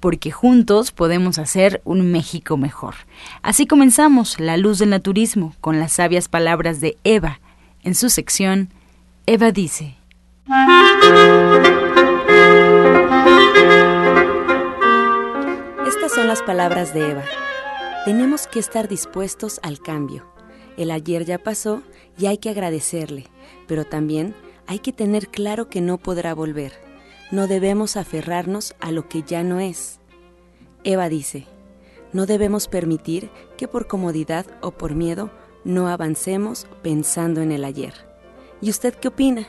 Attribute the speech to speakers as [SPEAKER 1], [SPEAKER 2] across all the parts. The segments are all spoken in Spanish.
[SPEAKER 1] porque juntos podemos hacer un México mejor. Así comenzamos La Luz del Naturismo con las sabias palabras de Eva. En su sección, Eva dice.
[SPEAKER 2] Estas son las palabras de Eva. Tenemos que estar dispuestos al cambio. El ayer ya pasó y hay que agradecerle, pero también hay que tener claro que no podrá volver no debemos aferrarnos a lo que ya no es. Eva dice, no debemos permitir que por comodidad o por miedo no avancemos pensando en el ayer. ¿Y usted qué opina?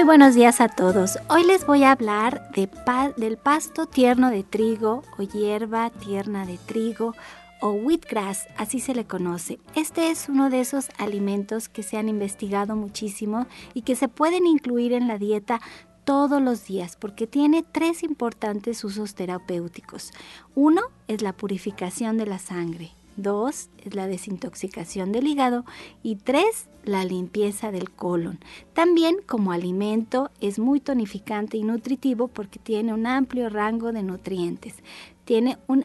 [SPEAKER 3] Muy buenos días a todos. Hoy les voy a hablar de del pasto tierno de trigo o hierba tierna de trigo o wheatgrass, así se le conoce. Este es uno de esos alimentos que se han investigado muchísimo y que se pueden incluir en la dieta todos los días porque tiene tres importantes usos terapéuticos. Uno es la purificación de la sangre. Dos es la desintoxicación del hígado y tres la limpieza del colon. También como alimento es muy tonificante y nutritivo porque tiene un amplio rango de nutrientes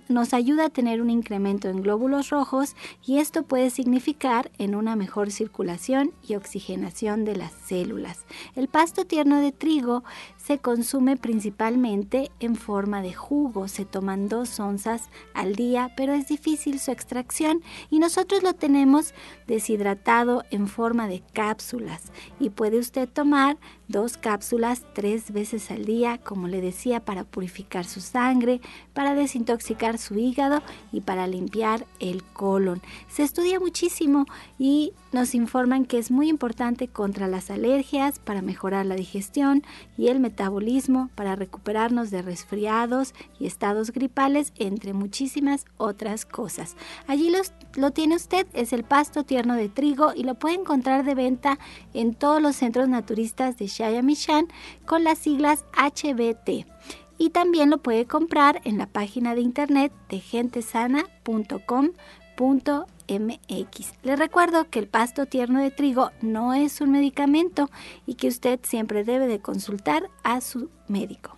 [SPEAKER 3] nos ayuda a tener un incremento en glóbulos rojos y esto puede significar en una mejor circulación y oxigenación de las células. El pasto tierno de trigo se consume principalmente en forma de jugo, se toman dos onzas al día, pero es difícil su extracción. Y nosotros lo tenemos deshidratado en forma de cápsulas. Y puede usted tomar dos cápsulas tres veces al día, como le decía, para purificar su sangre, para desintoxicar su hígado y para limpiar el colon. Se estudia muchísimo y nos informan que es muy importante contra las alergias, para mejorar la digestión y el metabolismo, para recuperarnos de resfriados y estados gripales, entre muchísimas otras cosas. Allí lo tiene usted, es el pasto tierno de trigo y lo puede encontrar de venta en todos los centros naturistas de Shayamishan con las siglas HBT. Y también lo puede comprar en la página de internet de gentesana.com.mx. Le recuerdo que el pasto tierno de trigo no es un medicamento y que usted siempre debe de consultar a su médico.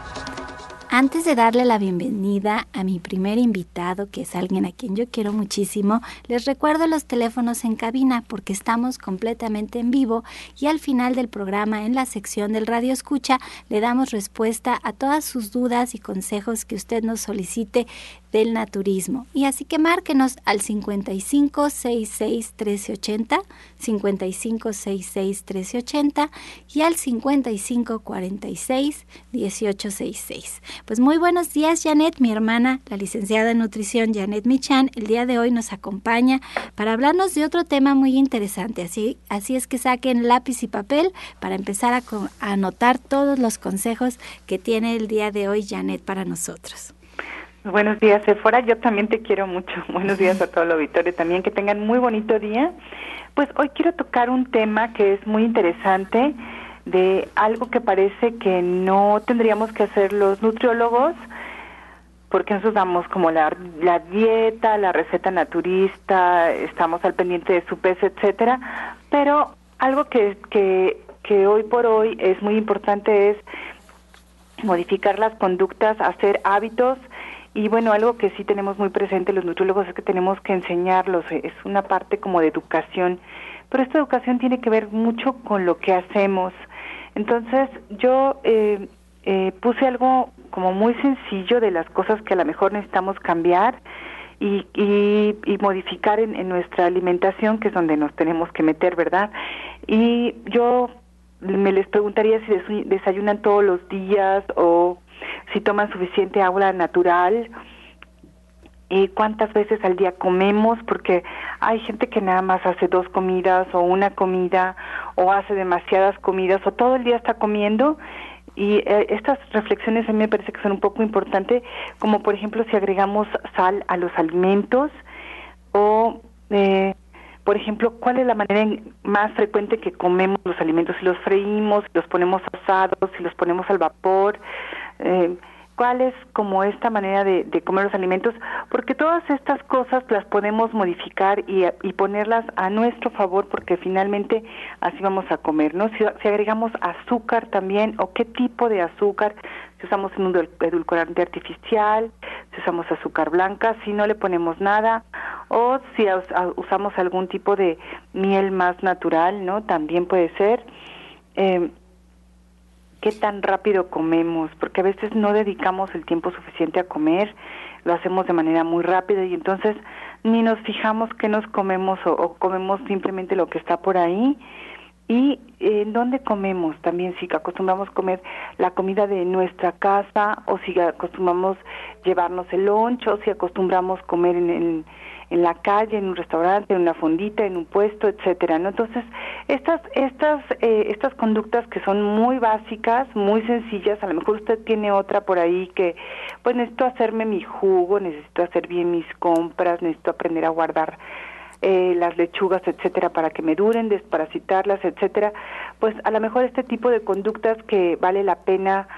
[SPEAKER 3] Antes de darle la bienvenida a mi primer invitado, que es alguien a quien yo quiero muchísimo, les recuerdo los teléfonos en cabina porque estamos completamente en vivo y al final del programa en la sección del radio escucha le damos respuesta a todas sus dudas y consejos que usted nos solicite del naturismo. Y así que márquenos al 55 66 1380, 55 66 1380 y al 55 46 1866. Pues muy buenos días, Janet, mi hermana, la licenciada en nutrición Janet Michan, el día de hoy nos acompaña para hablarnos de otro tema muy interesante. Así, así es que saquen lápiz y papel para empezar a anotar todos los consejos que tiene el día de hoy Janet para nosotros.
[SPEAKER 4] Buenos días, Sephora. Yo también te quiero mucho. Buenos días a todo el auditorio también. Que tengan muy bonito día. Pues hoy quiero tocar un tema que es muy interesante de algo que parece que no tendríamos que hacer los nutriólogos porque nosotros damos como la, la dieta, la receta naturista, estamos al pendiente de su peso, etcétera, pero algo que, que, que hoy por hoy es muy importante es modificar las conductas, hacer hábitos y bueno, algo que sí tenemos muy presente los nutriólogos es que tenemos que enseñarlos, eh, es una parte como de educación, pero esta educación tiene que ver mucho con lo que hacemos. Entonces yo eh, eh, puse algo como muy sencillo de las cosas que a lo mejor necesitamos cambiar y, y, modificar en, en, nuestra alimentación, que es donde nos tenemos que meter, ¿verdad? Y yo me les preguntaría si desayunan todos los días o si toman suficiente agua natural y cuántas veces al día comemos, porque hay gente que nada más hace dos comidas o una comida o hace demasiadas comidas o todo el día está comiendo. Y eh, estas reflexiones a mí me parece que son un poco importantes, como por ejemplo si agregamos sal a los alimentos o, eh, por ejemplo, cuál es la manera más frecuente que comemos los alimentos, si los freímos, si los ponemos asados, si los ponemos al vapor, eh, cuál es como esta manera de, comer los alimentos, porque todas estas cosas las podemos modificar y, ponerlas a nuestro favor, porque finalmente así vamos a comer, ¿no? Si, agregamos azúcar también, o qué tipo de azúcar, si usamos un edulcorante artificial, si usamos azúcar blanca, si no le ponemos nada, o si usamos algún tipo de miel más natural, ¿no? También puede ser. Eh, qué tan rápido comemos, porque a veces no dedicamos el tiempo suficiente a comer, lo hacemos de manera muy rápida y entonces ni nos fijamos qué nos comemos o, comemos simplemente lo que está por ahí. Y en eh, dónde comemos también, si acostumbramos comer la comida de nuestra casa o si acostumbramos llevarnos el loncho, o si acostumbramos comer en el en la calle, en un restaurante, en una fondita, en un puesto, etcétera, ¿no? Entonces, estas estas eh, estas conductas que son muy básicas, muy sencillas, a lo mejor usted tiene otra por ahí que pues necesito hacerme mi jugo, necesito hacer bien mis compras, necesito aprender a guardar eh, las lechugas, etcétera, para que me duren, desparasitarlas, etcétera, pues a lo mejor este tipo de conductas que vale la pena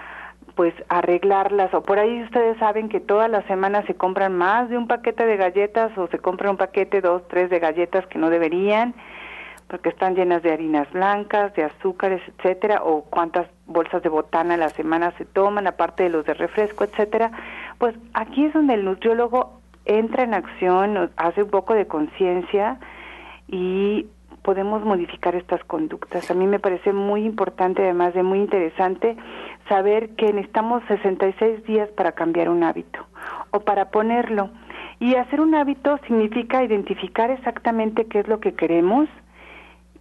[SPEAKER 4] pues arreglarlas o por ahí ustedes saben que todas las semanas se compran más de un paquete de galletas o se compra un paquete dos tres de galletas que no deberían porque están llenas de harinas blancas de azúcares etcétera o cuántas bolsas de botana a la semana se toman aparte de los de refresco etcétera pues aquí es donde el nutriólogo entra en acción hace un poco de conciencia y podemos modificar estas conductas. A mí me parece muy importante, además de muy interesante, saber que necesitamos 66 días para cambiar un hábito o para ponerlo. Y hacer un hábito significa identificar exactamente qué es lo que queremos.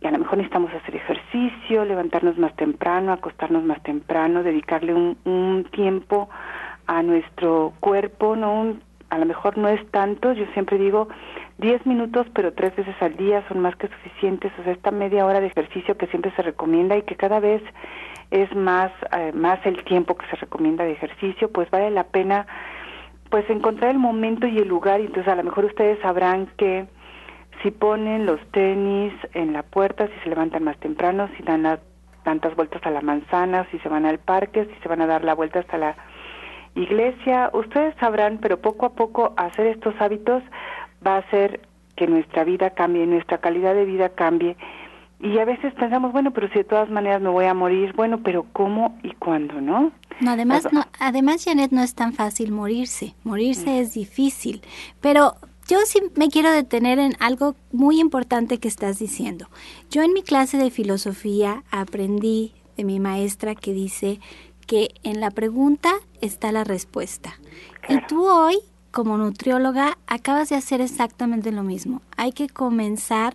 [SPEAKER 4] Y a lo mejor necesitamos hacer ejercicio, levantarnos más temprano, acostarnos más temprano, dedicarle un, un tiempo a nuestro cuerpo, no a lo mejor no es tanto, yo siempre digo 10 minutos, pero tres veces al día son más que suficientes, o sea, esta media hora de ejercicio que siempre se recomienda y que cada vez es más, eh, más el tiempo que se recomienda de ejercicio, pues vale la pena pues encontrar el momento y el lugar. Y entonces a lo mejor ustedes sabrán que si ponen los tenis en la puerta, si se levantan más temprano, si dan tantas vueltas a la manzana, si se van al parque, si se van a dar la vuelta hasta la iglesia, ustedes sabrán, pero poco a poco hacer estos hábitos va a hacer que nuestra vida cambie, nuestra calidad de vida cambie y a veces pensamos, bueno, pero si de todas maneras me voy a morir, bueno, pero ¿cómo y cuándo, no?
[SPEAKER 3] No, además, no, además, Janet, no es tan fácil morirse. Morirse mm. es difícil. Pero yo sí me quiero detener en algo muy importante que estás diciendo. Yo en mi clase de filosofía aprendí de mi maestra que dice que en la pregunta está la respuesta. Y tú hoy como nutrióloga acabas de hacer exactamente lo mismo. Hay que comenzar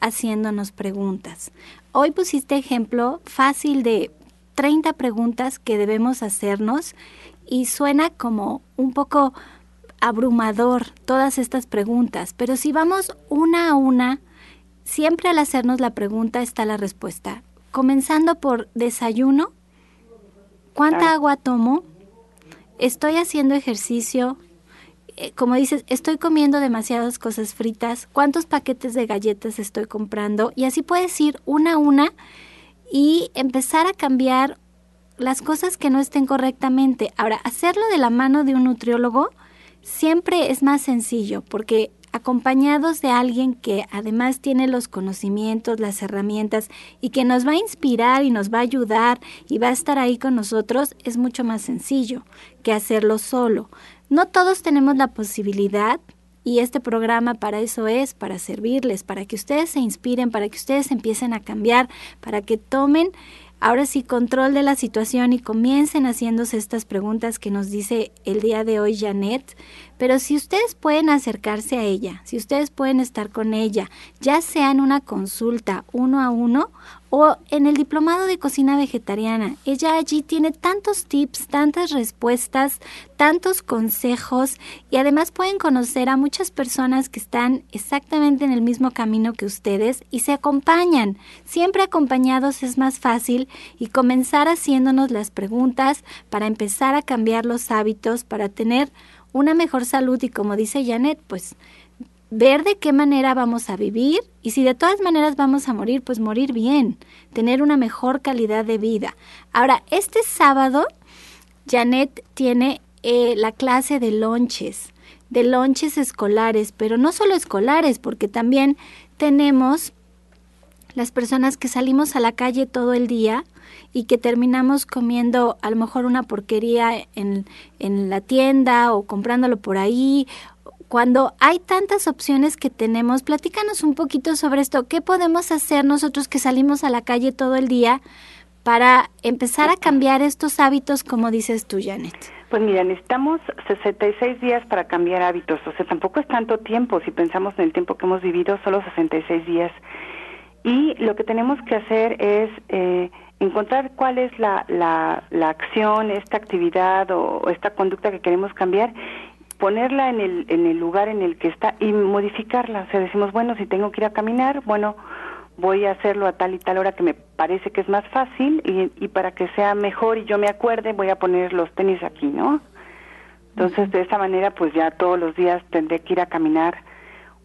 [SPEAKER 3] haciéndonos preguntas. Hoy pusiste ejemplo fácil de 30 preguntas que debemos hacernos y suena como un poco abrumador todas estas preguntas, pero si vamos una a una, siempre al hacernos la pregunta está la respuesta. Comenzando por desayuno, ¿cuánta agua tomo? ¿Estoy haciendo ejercicio? Eh, como dices, estoy comiendo demasiadas cosas fritas, cuántos paquetes de galletas estoy comprando y así puedes ir una a una y empezar a cambiar las cosas que no estén correctamente. Ahora, hacerlo de la mano de un nutriólogo siempre es más sencillo porque acompañados de alguien que además tiene los conocimientos, las herramientas y que nos va a inspirar y nos va a ayudar y va a estar ahí con nosotros, es mucho más sencillo que hacerlo solo. No todos tenemos la posibilidad y este programa para eso es, para servirles, para que ustedes se inspiren, para que ustedes empiecen a cambiar, para que tomen ahora sí control de la situación y comiencen haciéndose estas preguntas que nos dice el día de hoy Janet. Pero si ustedes pueden acercarse a ella, si ustedes pueden estar con ella, ya sea en una consulta uno a uno o en el diplomado de cocina vegetariana. Ella allí tiene tantos tips, tantas respuestas, tantos consejos y además pueden conocer a muchas personas que están exactamente en el mismo camino que ustedes y se acompañan. Siempre acompañados es más fácil y comenzar haciéndonos las preguntas para empezar a cambiar los hábitos, para tener una mejor salud y como dice Janet, pues ver de qué manera vamos a vivir y si de todas maneras vamos a morir, pues morir bien, tener una mejor calidad de vida. Ahora, este sábado, Janet tiene eh, la clase de lonches, de lonches escolares, pero no solo escolares, porque también tenemos las personas que salimos a la calle todo el día y que terminamos comiendo a lo mejor una porquería en, en la tienda o comprándolo por ahí cuando hay tantas opciones que tenemos, platícanos un poquito sobre esto. ¿Qué podemos hacer nosotros que salimos a la calle todo el día para empezar a cambiar estos hábitos, como dices tú, Janet?
[SPEAKER 4] Pues mira, necesitamos 66 días para cambiar hábitos. O sea, tampoco es tanto tiempo. Si pensamos en el tiempo que hemos vivido, solo 66 días. Y lo que tenemos que hacer es eh, encontrar cuál es la, la, la, acción, esta actividad o, esta conducta que queremos cambiar ponerla en el, en el lugar en el que está y modificarla. O sea, decimos, bueno, si tengo que ir a caminar, bueno, voy a hacerlo a tal y tal hora que me parece que es más fácil y, y para que sea mejor y yo me acuerde, voy a poner los tenis aquí, ¿no? Entonces, de esa manera, pues ya todos los días tendré que ir a caminar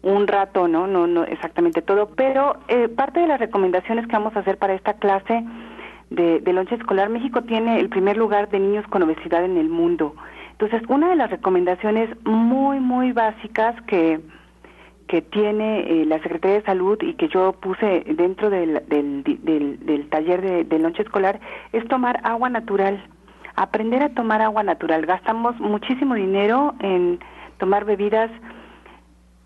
[SPEAKER 4] un rato, ¿no? No, no exactamente todo, pero eh, parte de las recomendaciones que vamos a hacer para esta clase de, de lonche escolar, México tiene el primer lugar de niños con obesidad en el mundo. Entonces, una de las recomendaciones muy, muy básicas que, que tiene eh, la Secretaría de Salud y que yo puse dentro del, del, del, taller de, de lonche escolar es tomar agua natural, aprender a tomar agua natural. Gastamos muchísimo dinero en tomar bebidas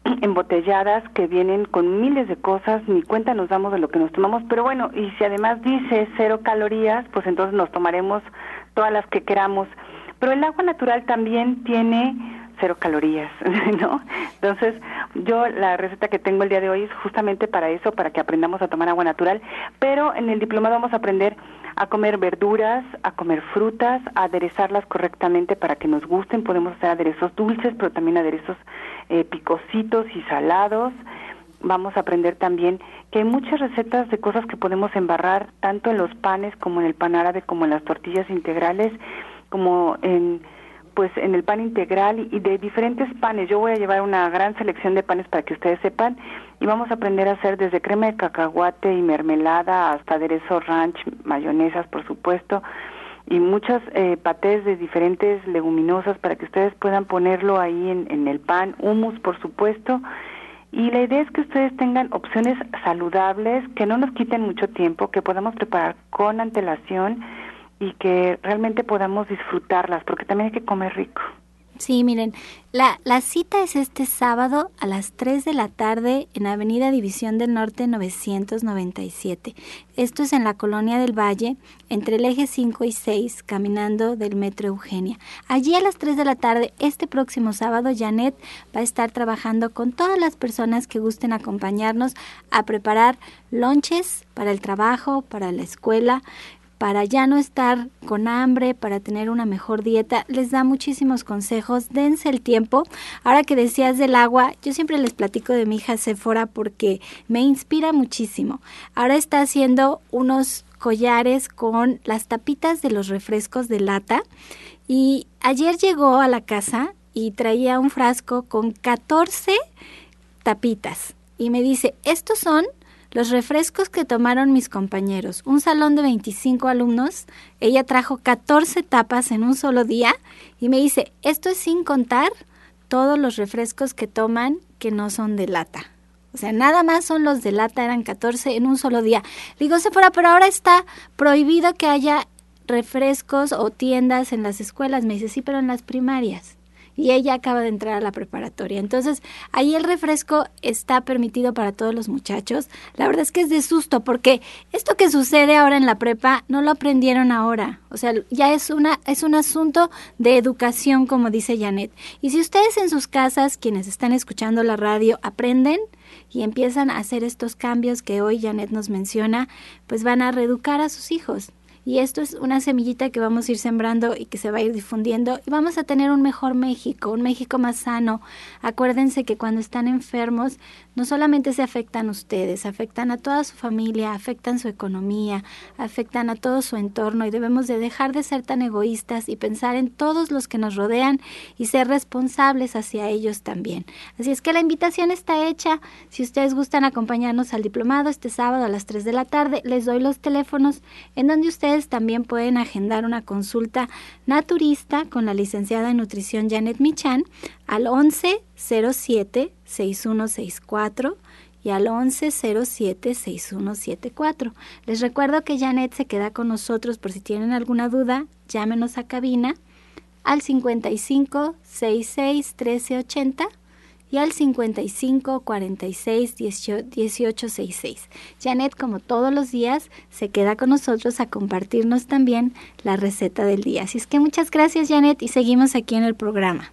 [SPEAKER 4] embotelladas que vienen con miles de cosas, ni cuenta nos damos de lo que nos tomamos, pero bueno, y si además dice cero calorías, pues entonces nos tomaremos todas las que queramos. Pero el agua natural también tiene cero calorías, ¿no? Entonces, yo la receta que tengo el día de hoy es justamente para eso, para que aprendamos a tomar agua natural, pero en el diplomado vamos a aprender a comer verduras, a comer frutas, a aderezarlas correctamente para que nos gusten. Podemos hacer aderezos dulces, pero también aderezos eh, picositos y salados. Vamos a aprender también que hay muchas recetas de cosas que podemos embarrar tanto en los panes como en el pan árabe como en las tortillas integrales como en pues en el pan integral y de diferentes panes. Yo voy a llevar una gran selección de panes para que ustedes sepan y vamos a aprender a hacer desde crema de cacahuate y mermelada hasta aderezo ranch, mayonesas por supuesto y muchas eh, patés de diferentes leguminosas para que ustedes puedan ponerlo ahí en, en el pan, humus por supuesto y la idea es que ustedes tengan opciones saludables que no nos quiten mucho tiempo, que podamos preparar con antelación y que realmente podamos disfrutarlas, porque también hay que comer rico.
[SPEAKER 3] Sí, miren, la, la, cita es este sábado a las 3 de la tarde en Avenida División del Norte 997. Esto es en la Colonia del Valle, entre el eje 5 y 6, caminando del Metro Eugenia. Allí a las 3 de la tarde, este próximo sábado, Janet va a estar trabajando con todas las personas que gusten acompañarnos a preparar lonches para el trabajo, para la escuela, para ya no estar con hambre, para tener una mejor dieta. Les da muchísimos consejos. Dense el tiempo. Ahora que decías del agua, yo siempre les platico de mi hija Sephora porque me inspira muchísimo. Ahora está haciendo unos collares con las tapitas de los refrescos de lata y ayer llegó a la casa y traía un frasco con 14 tapitas y me dice, estos son los refrescos que tomaron mis compañeros. Un salón de 25 alumnos, ella trajo 14 tapas en un solo día y me dice, esto es sin contar todos los refrescos que toman que no son de lata. O sea, nada más son los de lata, eran 14 en un solo día. Le digo, fuera, pero ahora está prohibido que haya refrescos o tiendas en las escuelas. Me dice, sí, pero en las primarias y ella acaba de entrar a la preparatoria. Entonces, ahí el refresco está permitido para todos los muchachos. La verdad es que es de susto porque esto que sucede ahora en la prepa no lo aprendieron ahora. O sea, ya es una es un asunto de educación, como dice Janet. Y si ustedes en sus casas, quienes están escuchando la radio, aprenden y empiezan a hacer estos cambios que hoy Janet nos menciona, pues van a reeducar a sus hijos. Y esto es una semillita que vamos a ir sembrando y que se va a ir difundiendo y vamos a tener un mejor México, un México más sano. Acuérdense que cuando están enfermos no solamente se afectan ustedes, afectan a toda su familia, afectan su economía, afectan a todo su entorno y debemos de dejar de ser tan egoístas y pensar en todos los que nos rodean y ser responsables hacia ellos también. Así es que la invitación está hecha. Si ustedes gustan acompañarnos al diplomado este sábado a las 3 de la tarde, les doy los teléfonos en donde ustedes también pueden agendar una consulta naturista con la licenciada en nutrición Janet Michan al 1107 6164 y al 1107 6174. Les recuerdo que Janet se queda con nosotros por si tienen alguna duda, llámenos a cabina al 55 66 1380 y al 55 46 18 66. Janet, como todos los días, se queda con nosotros a compartirnos también la receta del día. Así es que muchas gracias, Janet, y seguimos aquí en el programa.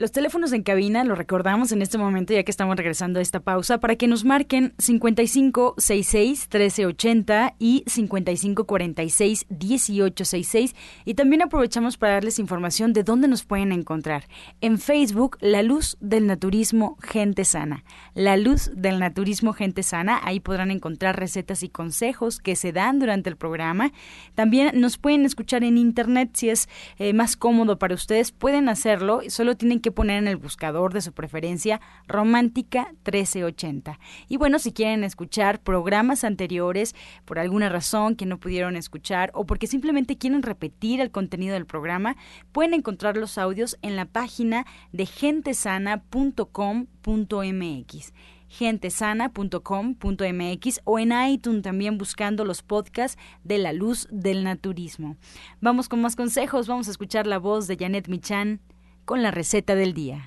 [SPEAKER 1] Los teléfonos en cabina lo recordamos en este momento ya que estamos regresando a esta pausa para que nos marquen 5566 1380 y 5546 1866 y también aprovechamos para darles información de dónde nos pueden encontrar. En Facebook, La Luz del Naturismo Gente Sana. La Luz del Naturismo Gente Sana, ahí podrán encontrar recetas y consejos que se dan durante el programa. También nos pueden escuchar en internet si es eh, más cómodo para ustedes, pueden hacerlo, solo tienen que poner en el buscador de su preferencia Romántica 1380. Y bueno, si quieren escuchar programas anteriores por alguna razón que no pudieron escuchar o porque simplemente quieren repetir el contenido del programa, pueden encontrar los audios en la página de gentesana.com.mx gentesana.com.mx o en iTunes también buscando los podcasts de la luz del naturismo. Vamos con más consejos, vamos a escuchar la voz de Janet Michan con la receta del día.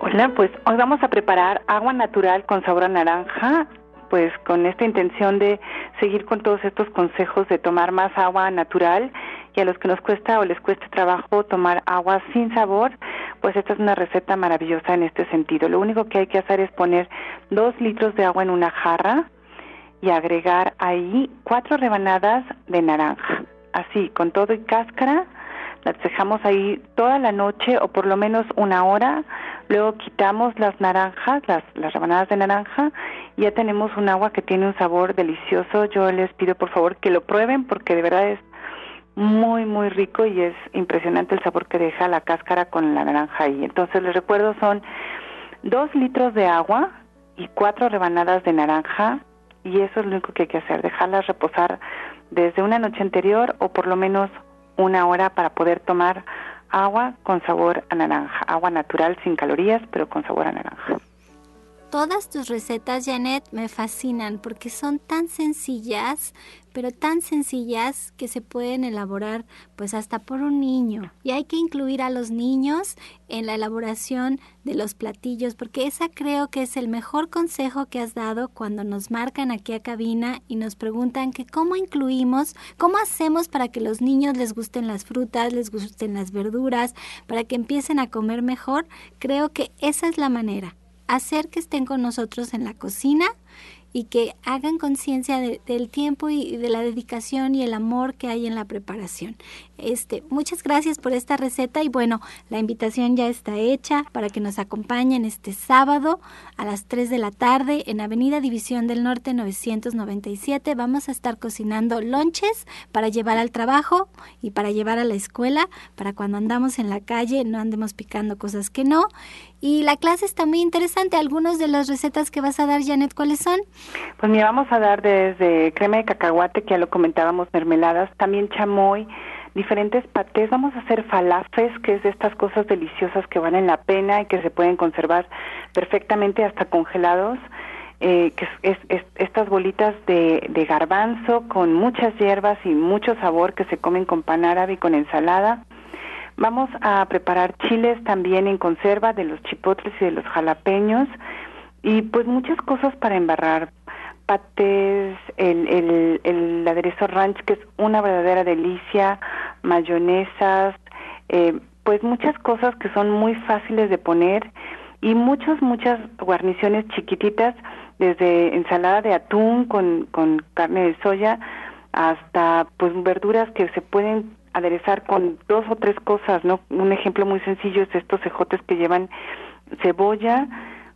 [SPEAKER 4] Hola, pues hoy vamos a preparar agua natural con sabor a naranja, pues con esta intención de seguir con todos estos consejos de tomar más agua natural y a los que nos cuesta o les cueste trabajo tomar agua sin sabor, pues esta es una receta maravillosa en este sentido. Lo único que hay que hacer es poner dos litros de agua en una jarra y agregar ahí cuatro rebanadas de naranja. Así, con todo y cáscara, las dejamos ahí toda la noche o por lo menos una hora. Luego quitamos las naranjas, las, las rebanadas de naranja, y ya tenemos un agua que tiene un sabor delicioso. Yo les pido por favor que lo prueben porque de verdad es muy, muy rico y es impresionante el sabor que deja la cáscara con la naranja ahí. Entonces les recuerdo son dos litros de agua y cuatro rebanadas de naranja y eso es lo único que hay que hacer, dejarlas reposar desde una noche anterior o por lo menos una hora para poder tomar agua con sabor a naranja, agua natural sin calorías, pero con sabor a naranja.
[SPEAKER 3] Todas tus recetas, Janet, me fascinan porque son tan sencillas, pero tan sencillas que se pueden elaborar pues hasta por un niño. Y hay que incluir a los niños en la elaboración de los platillos, porque esa creo que es el mejor consejo que has dado cuando nos marcan aquí a cabina y nos preguntan que cómo incluimos, cómo hacemos para que los niños les gusten las frutas, les gusten las verduras, para que empiecen a comer mejor. Creo que esa es la manera hacer que estén con nosotros en la cocina y que hagan conciencia del tiempo y de la dedicación y el amor que hay en la preparación. Este, muchas gracias por esta receta y bueno, la invitación ya está hecha para que nos acompañen este sábado a las 3 de la tarde en Avenida División del Norte 997. Vamos a estar cocinando lonches para llevar al trabajo y para llevar a la escuela, para cuando andamos en la calle no andemos picando cosas que no. Y la clase está muy interesante. Algunas de las recetas que vas a dar, Janet, ¿cuáles son?
[SPEAKER 4] Pues mira, vamos a dar desde crema de cacahuate, que ya lo comentábamos, mermeladas, también chamoy, diferentes patés, vamos a hacer falafes, que es de estas cosas deliciosas que valen la pena y que se pueden conservar perfectamente hasta congelados, eh, que es, estas bolitas de, de garbanzo con muchas hierbas y mucho sabor que se comen con pan árabe y con ensalada. Vamos a preparar chiles también en conserva de los chipotles y de los jalapeños. Y pues muchas cosas para embarrar. Patés, el, el, el aderezo ranch que es una verdadera delicia, mayonesas, eh, pues muchas cosas que son muy fáciles de poner. Y muchas, muchas guarniciones chiquititas, desde ensalada de atún con, con carne de soya hasta pues verduras que se pueden aderezar con dos o tres cosas, ¿no? Un ejemplo muy sencillo es estos cejotes que llevan cebolla,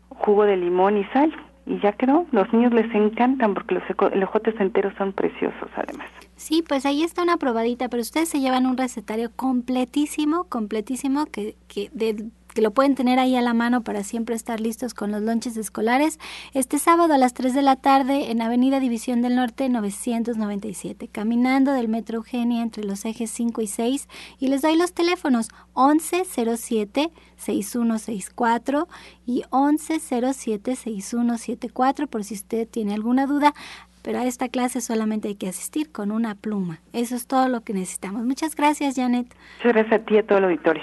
[SPEAKER 4] jugo de limón y sal y ya quedó. Los niños les encantan porque los ejotes enteros son preciosos además.
[SPEAKER 3] Sí, pues ahí está una probadita, pero ustedes se llevan un recetario completísimo, completísimo que, que de que lo pueden tener ahí a la mano para siempre estar listos con los lonches escolares, este sábado a las 3 de la tarde en Avenida División del Norte 997, caminando del Metro Eugenia entre los ejes 5 y 6 y les doy los teléfonos 1107 6164 y 1107 6174 por si usted tiene alguna duda pero a esta clase solamente hay que asistir con una pluma. Eso es todo lo que necesitamos. Muchas gracias, Janet.
[SPEAKER 4] Muchas gracias a ti y a todo el auditorio.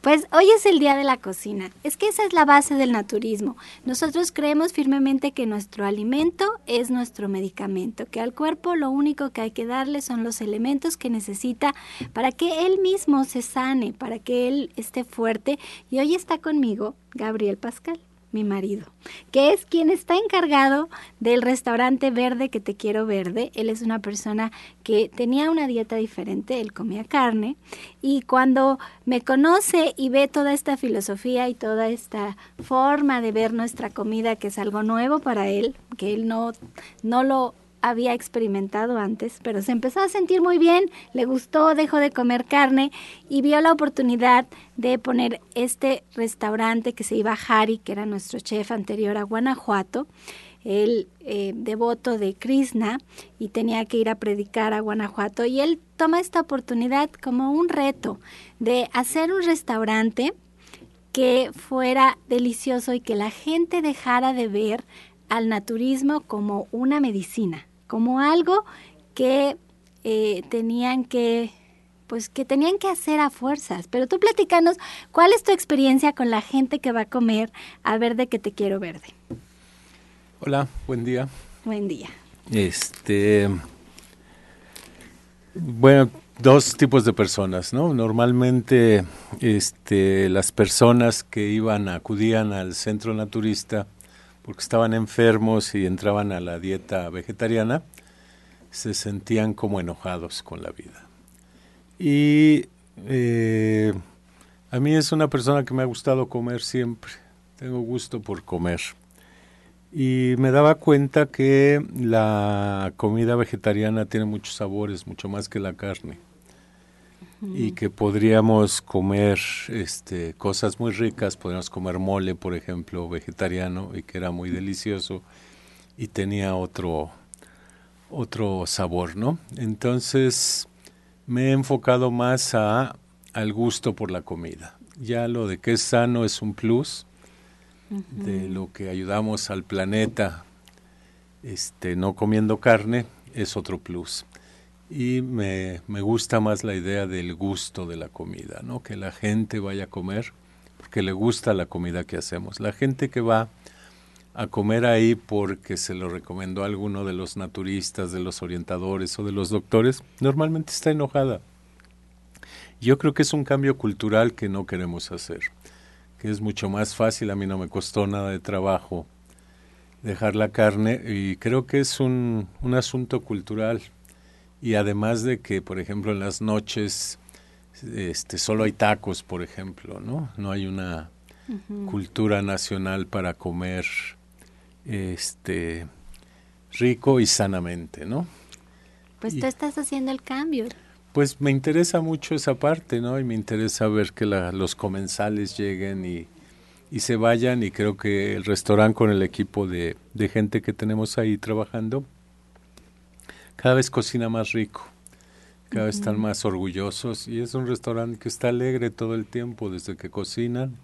[SPEAKER 3] Pues hoy es el día de la cocina. Es que esa es la base del naturismo. Nosotros creemos firmemente que nuestro alimento es nuestro medicamento, que al cuerpo lo único que hay que darle son los elementos que necesita para que él mismo se sane, para que él esté fuerte. Y hoy está conmigo Gabriel Pascal mi marido, que es quien está encargado del restaurante verde que te quiero verde. Él es una persona que tenía una dieta diferente, él comía carne y cuando me conoce y ve toda esta filosofía y toda esta forma de ver nuestra comida que es algo nuevo para él, que él no no lo había experimentado antes, pero se empezó a sentir muy bien, le gustó, dejó de comer carne y vio la oportunidad de poner este restaurante que se iba a Hari, que era nuestro chef anterior a Guanajuato, el eh, devoto de Krishna y tenía que ir a predicar a Guanajuato y él toma esta oportunidad como un reto de hacer un restaurante que fuera delicioso y que la gente dejara de ver al naturismo como una medicina, como algo que eh, tenían que pues que tenían que hacer a fuerzas. Pero tú platicanos, ¿cuál es tu experiencia con la gente que va a comer a verde que te quiero verde?
[SPEAKER 5] Hola, buen día.
[SPEAKER 3] Buen día.
[SPEAKER 5] Este, bueno, dos tipos de personas, ¿no? Normalmente, este, las personas que iban, acudían al centro naturista porque estaban enfermos y entraban a la dieta vegetariana, se sentían como enojados con la vida. Y eh, a mí es una persona que me ha gustado comer siempre. tengo gusto por comer. Y me daba cuenta que la comida vegetariana tiene muchos sabores, mucho más que la carne. Y que podríamos comer este, cosas muy ricas, podríamos comer mole, por ejemplo, vegetariano, y que era muy delicioso y tenía otro, otro sabor, ¿no? Entonces me he enfocado más a, al gusto por la comida. Ya lo de que es sano es un plus, de lo que ayudamos al planeta este, no comiendo carne es otro plus. Y me, me gusta más la idea del gusto de la comida, ¿no? Que la gente vaya a comer porque le gusta la comida que hacemos. La gente que va a comer ahí porque se lo recomendó alguno de los naturistas, de los orientadores o de los doctores, normalmente está enojada. Yo creo que es un cambio cultural que no queremos hacer, que es mucho más fácil, a mí no me costó nada de trabajo dejar la carne y creo que es un, un asunto cultural y además de que, por ejemplo, en las noches este, solo hay tacos, por ejemplo, ¿no? No hay una cultura nacional para comer este rico y sanamente, ¿no?
[SPEAKER 3] Pues tú estás haciendo el cambio.
[SPEAKER 5] Pues me interesa mucho esa parte, ¿no? Y me interesa ver que los comensales lleguen y, y, se vayan y creo que el restaurante con el equipo de, de gente que tenemos ahí trabajando cada vez cocina más rico, cada vez están más orgullosos y es un restaurante que está alegre todo el tiempo, desde que cocinan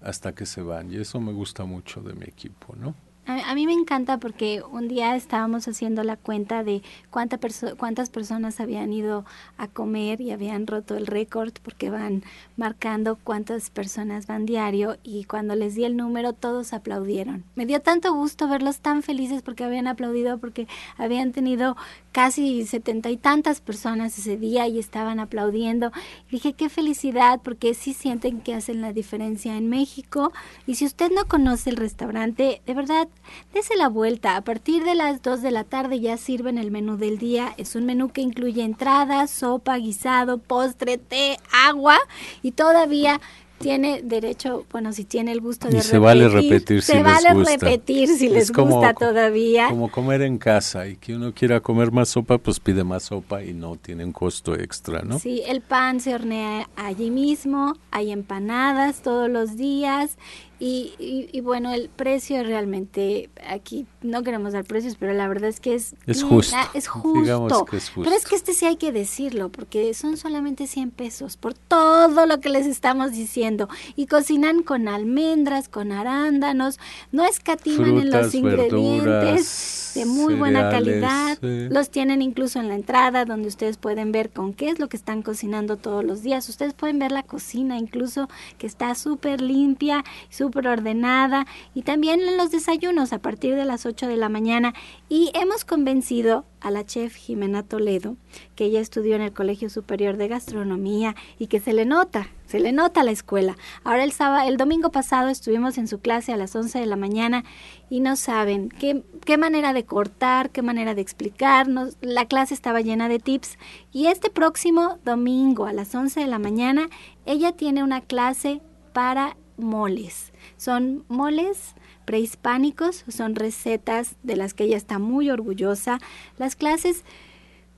[SPEAKER 5] hasta que se van y eso me gusta mucho de mi equipo, ¿no?
[SPEAKER 3] A, mí me encanta porque un día estábamos haciendo la cuenta de cuánta cuántas personas habían ido a comer y habían roto el récord porque van marcando cuántas personas van diario y cuando les di el número todos aplaudieron. Me dio tanto gusto verlos tan felices porque habían aplaudido porque habían tenido casi setenta y tantas personas ese día y estaban aplaudiendo. dije, qué felicidad porque sí sienten que hacen la diferencia en México y si usted no conoce el restaurante, de verdad Dese la vuelta. A partir de las 2 de la tarde ya sirven el menú del día. Es un menú que incluye entrada, sopa, guisado, postre, té, agua y todavía tiene derecho, bueno, si tiene el gusto de
[SPEAKER 5] y se vale repetir
[SPEAKER 3] se
[SPEAKER 5] si
[SPEAKER 3] vale
[SPEAKER 5] les gusta.
[SPEAKER 3] repetir si les gusta todavía.
[SPEAKER 5] Como comer en casa y que uno quiera comer más sopa, pues pide más sopa y no tiene un costo extra, ¿no?
[SPEAKER 3] Sí, el pan se hornea allí mismo, hay empanadas todos los días y, y, bueno, el precio realmente, aquí no queremos dar precios, pero la verdad es que es,
[SPEAKER 5] es justo.
[SPEAKER 3] Es justo.
[SPEAKER 5] Que es justo.
[SPEAKER 3] Pero es que este sí hay que decirlo, porque son solamente 100 pesos por todo lo que les estamos diciendo. Y cocinan con almendras, con arándanos, no escatiman en los ingredientes de muy buena calidad. Los tienen incluso en la entrada, donde ustedes pueden ver con qué es lo que están cocinando todos los días. Ustedes pueden ver la cocina, incluso que está súper limpia, súper ordenada y también en los desayunos a partir de las 8 de la mañana y hemos convencido a la chef Jimena Toledo, que ella estudió en el Colegio Superior de Gastronomía y que se le nota, se le nota la escuela. Ahora el sábado, el domingo pasado estuvimos en su clase a las 11 de la mañana y no saben qué, qué manera de cortar, qué manera de explicarnos. La clase estaba llena de tips y este próximo domingo a las 11 de la mañana ella tiene una clase para moles. Son moles prehispánicos, son recetas de las que ella está muy orgullosa. Las clases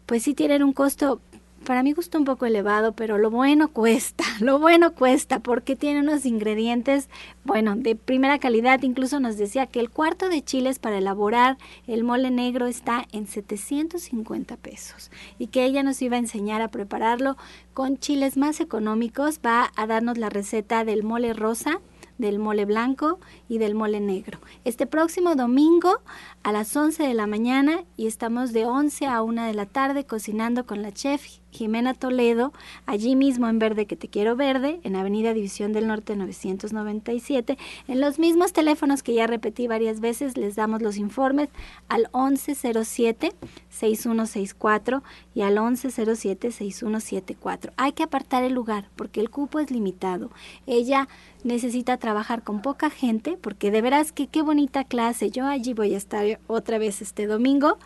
[SPEAKER 3] pues sí tienen un costo para mí gusto un poco elevado, pero lo bueno cuesta, lo bueno cuesta porque tiene unos ingredientes, bueno, de primera calidad. Incluso nos decía que el cuarto de chiles para elaborar el mole negro está en 750 pesos y que ella nos iba a enseñar a prepararlo con chiles más económicos. Va a darnos la receta del mole rosa del mole blanco y del mole negro. Este próximo domingo a las 11 de la mañana y estamos de 11 a 1 de la tarde cocinando con la chef Jimena Toledo, allí mismo en Verde que te quiero verde, en Avenida División del Norte 997. En los mismos teléfonos que ya repetí varias veces, les damos los informes al 1107-6164 y al 1107-6174. Hay que apartar el lugar porque el cupo es limitado. Ella necesita trabajar con poca gente porque de veras que qué bonita clase. Yo allí voy a estar otra vez este domingo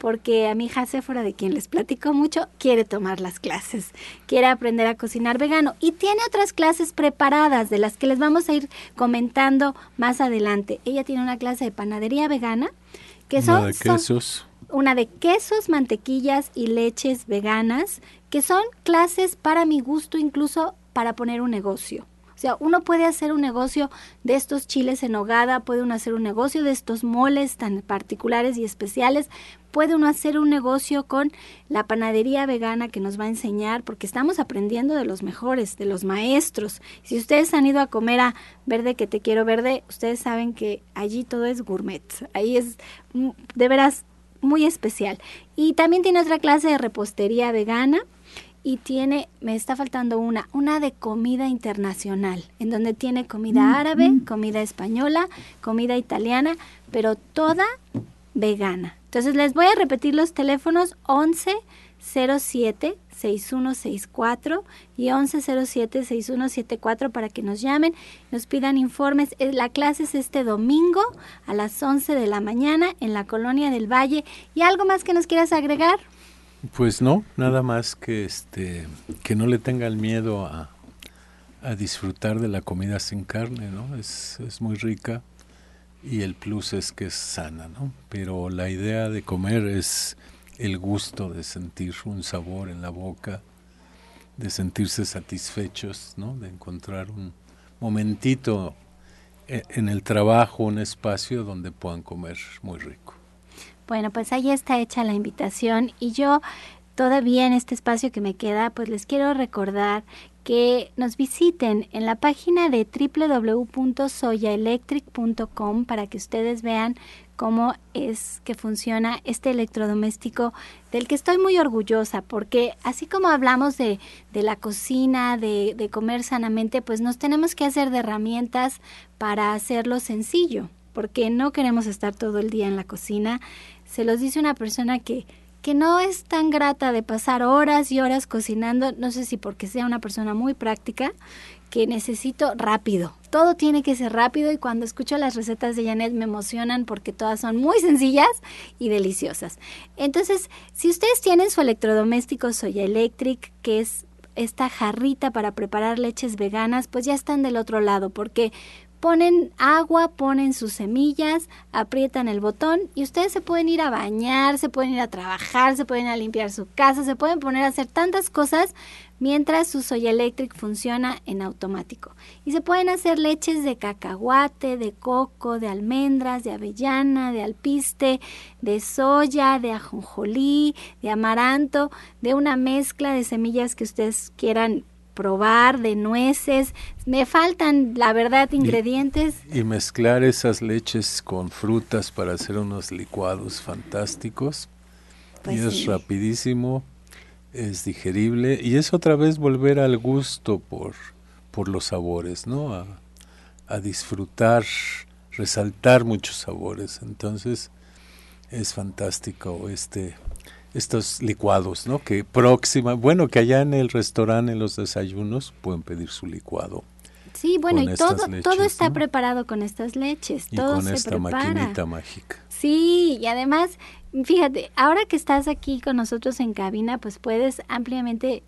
[SPEAKER 3] porque a mi hija Sephora, de quien les platico mucho, quiere tomar las clases, quiere aprender a cocinar vegano y tiene otras clases preparadas de las que les vamos a ir comentando más adelante. Ella tiene una clase de panadería vegana que son,
[SPEAKER 5] de quesos.
[SPEAKER 3] una de quesos, mantequillas y leches veganas, que son clases para mi gusto incluso para poner un negocio. O sea, uno puede hacer un negocio de estos chiles en hogada, puede uno hacer un negocio de estos moles tan particulares y especiales, puede uno hacer un negocio con la panadería vegana que nos va a enseñar, porque estamos aprendiendo de los mejores, de los maestros. Si ustedes han ido a comer a Verde que te quiero verde, ustedes saben que allí todo es gourmet, ahí es mm, de veras muy especial. Y también tiene otra clase de repostería vegana y tiene, me está faltando una, una de comida internacional, en donde tiene comida árabe, comida española, comida italiana, pero toda vegana. Entonces les voy a repetir los teléfonos 11 07 6164 y 1107 6174 para que nos llamen, nos pidan informes. Eh, la clase es este domingo a las 11 de la mañana en la Colonia del Valle. ¿Y algo más que nos quieras agregar?
[SPEAKER 5] Pues no, nada más que este que no le tengan miedo a, a disfrutar de la comida sin carne, ¿no? Es, es muy rica y el plus es que es sana, ¿no? Pero la idea de comer es el gusto de sentir un sabor en la boca, de sentirse satisfechos, ¿no? De encontrar un momentito e, en el trabajo, un espacio donde puedan comer muy rico.
[SPEAKER 3] Bueno, pues ahí está hecha la invitación y yo todavía en este espacio que me queda, pues les quiero recordar que nos visiten en la página de www.soyaelectric.com para que ustedes vean cómo es que funciona este electrodoméstico del que estoy muy orgullosa, porque así como hablamos de, de la cocina, de, de comer sanamente, pues nos tenemos que hacer de herramientas para hacerlo sencillo, porque no queremos estar todo el día en la cocina, se los dice una persona que, que no es tan grata de pasar horas y horas cocinando, no sé si porque sea una persona muy práctica, que necesito rápido. Todo tiene que ser rápido y cuando escucho las recetas de Janet me emocionan porque todas son muy sencillas y deliciosas. Entonces, si ustedes tienen su electrodoméstico Soya Electric, que es esta jarrita para preparar leches veganas, pues ya están del otro lado porque ponen agua, ponen sus semillas, aprietan el botón y ustedes se pueden ir a bañar, se pueden ir a trabajar, se pueden a limpiar su casa, se pueden poner a hacer tantas cosas mientras su Soya Electric funciona en automático. Y se pueden hacer leches de cacahuate, de coco, de almendras, de avellana, de alpiste, de soya, de ajonjolí, de amaranto, de una mezcla de semillas que ustedes quieran probar de nueces. Me faltan, la verdad, ingredientes.
[SPEAKER 5] Y, mezclar esas leches con frutas para hacer unos licuados fantásticos. y pues es rapidísimo, es digerible y es otra vez volver al gusto por, por los sabores, ¿no? A, a disfrutar, resaltar muchos sabores. Entonces es fantástico este estos licuados, ¿no? Que próxima, bueno, que allá en el restaurante, en los desayunos, pueden pedir su licuado.
[SPEAKER 3] Sí, bueno, y todo, todo está preparado con estas leches, y todo
[SPEAKER 5] con
[SPEAKER 3] se
[SPEAKER 5] esta maquinita mágica.
[SPEAKER 3] Sí, y además, fíjate, ahora que estás aquí con nosotros en cabina, pues puedes ampliamente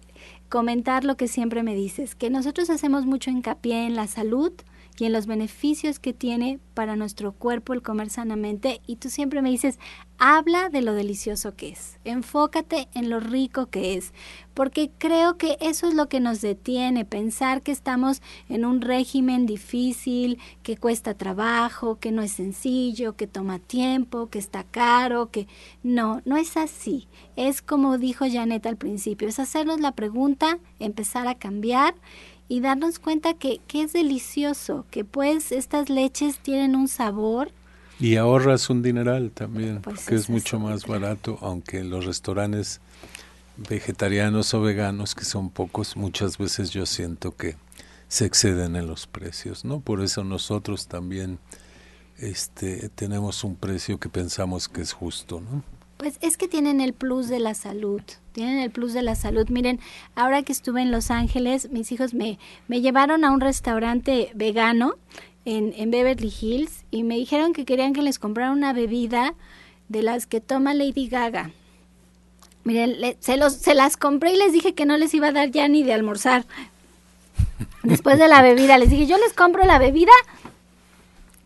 [SPEAKER 3] comentar lo que siempre me dices, que nosotros hacemos mucho hincapié en la salud, y en los beneficios que tiene para nuestro cuerpo el comer sanamente. Y tú siempre me dices, habla de lo delicioso que es, enfócate en lo rico que es, porque creo que eso es lo que nos detiene, pensar que estamos en un régimen difícil, que cuesta trabajo, que no es sencillo, que toma tiempo, que está caro, que no, no es así. Es como dijo Janet al principio, es hacernos la pregunta, empezar a cambiar y darnos cuenta que, que es delicioso, que pues estas leches tienen un sabor.
[SPEAKER 5] Y ahorras un dineral también, pues que es, mucho más barato, aunque los restaurantes vegetarianos o veganos, que son pocos, muchas veces yo siento que se exceden en los precios, ¿no? Por eso nosotros también este, tenemos un precio que pensamos que es justo, ¿no?
[SPEAKER 3] Pues es que tienen el plus de la salud, tienen el plus de la salud. Miren, ahora que estuve en Los Ángeles, mis hijos me, me llevaron a un restaurante vegano en, en Beverly Hills y me dijeron que querían que les comprara una bebida de las que toma Lady Gaga. Miren, se, los, se las compré y les dije que no les iba a dar ya ni de almorzar. Después de la bebida, les dije, yo les compro la bebida,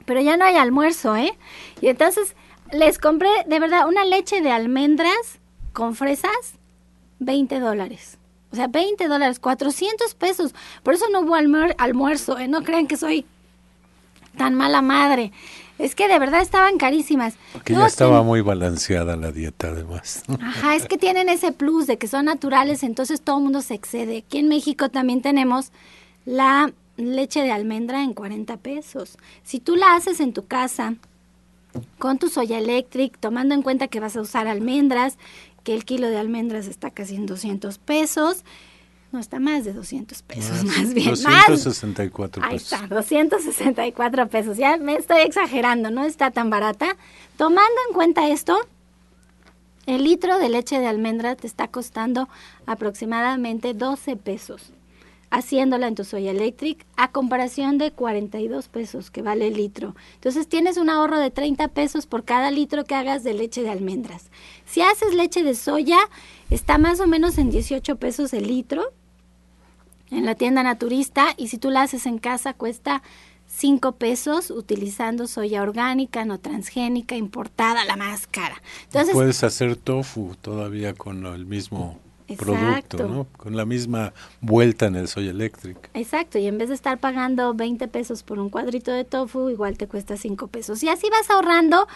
[SPEAKER 3] pero ya no hay almuerzo, ¿eh? Y entonces les compré, de verdad, una leche de almendras con fresas, 20 dólares. O sea, 20 dólares, 400 pesos. Por eso no hubo almuerzo, ¿eh? No crean que soy tan mala madre. Es que de verdad estaban carísimas.
[SPEAKER 5] Porque ya estaba muy balanceada la dieta, además.
[SPEAKER 3] Ajá, es que tienen ese plus de que son naturales, entonces todo el mundo se excede. Aquí en México también tenemos la leche de almendra en 40 pesos. Si tú la haces en tu casa con tu soya electric, tomando en cuenta que vas a usar almendras, que el kilo de almendras está casi en 200 pesos, no está más de 200 pesos, más, bien.
[SPEAKER 5] 264
[SPEAKER 3] pesos. Ahí está, 264 pesos. Ya me estoy exagerando, no está tan barata. Tomando en cuenta esto, el litro de leche de almendra te está costando aproximadamente 12 pesos haciéndola en tu Soya Electric a comparación de 42 pesos que vale el litro. Entonces tienes un ahorro de 30 pesos por cada litro que hagas de leche de almendras. Si haces leche de soya, está más o menos en 18 pesos el litro en la tienda naturista y si tú la haces en casa cuesta 5 pesos utilizando soya orgánica, no transgénica, importada, la más cara.
[SPEAKER 5] Entonces, puedes hacer tofu todavía con el mismo producto, ¿no? Con la misma vuelta en el soy electric.
[SPEAKER 3] Exacto, y en vez de estar pagando 20 pesos por un cuadrito de tofu, igual te cuesta 5 pesos. Y así vas ahorrando.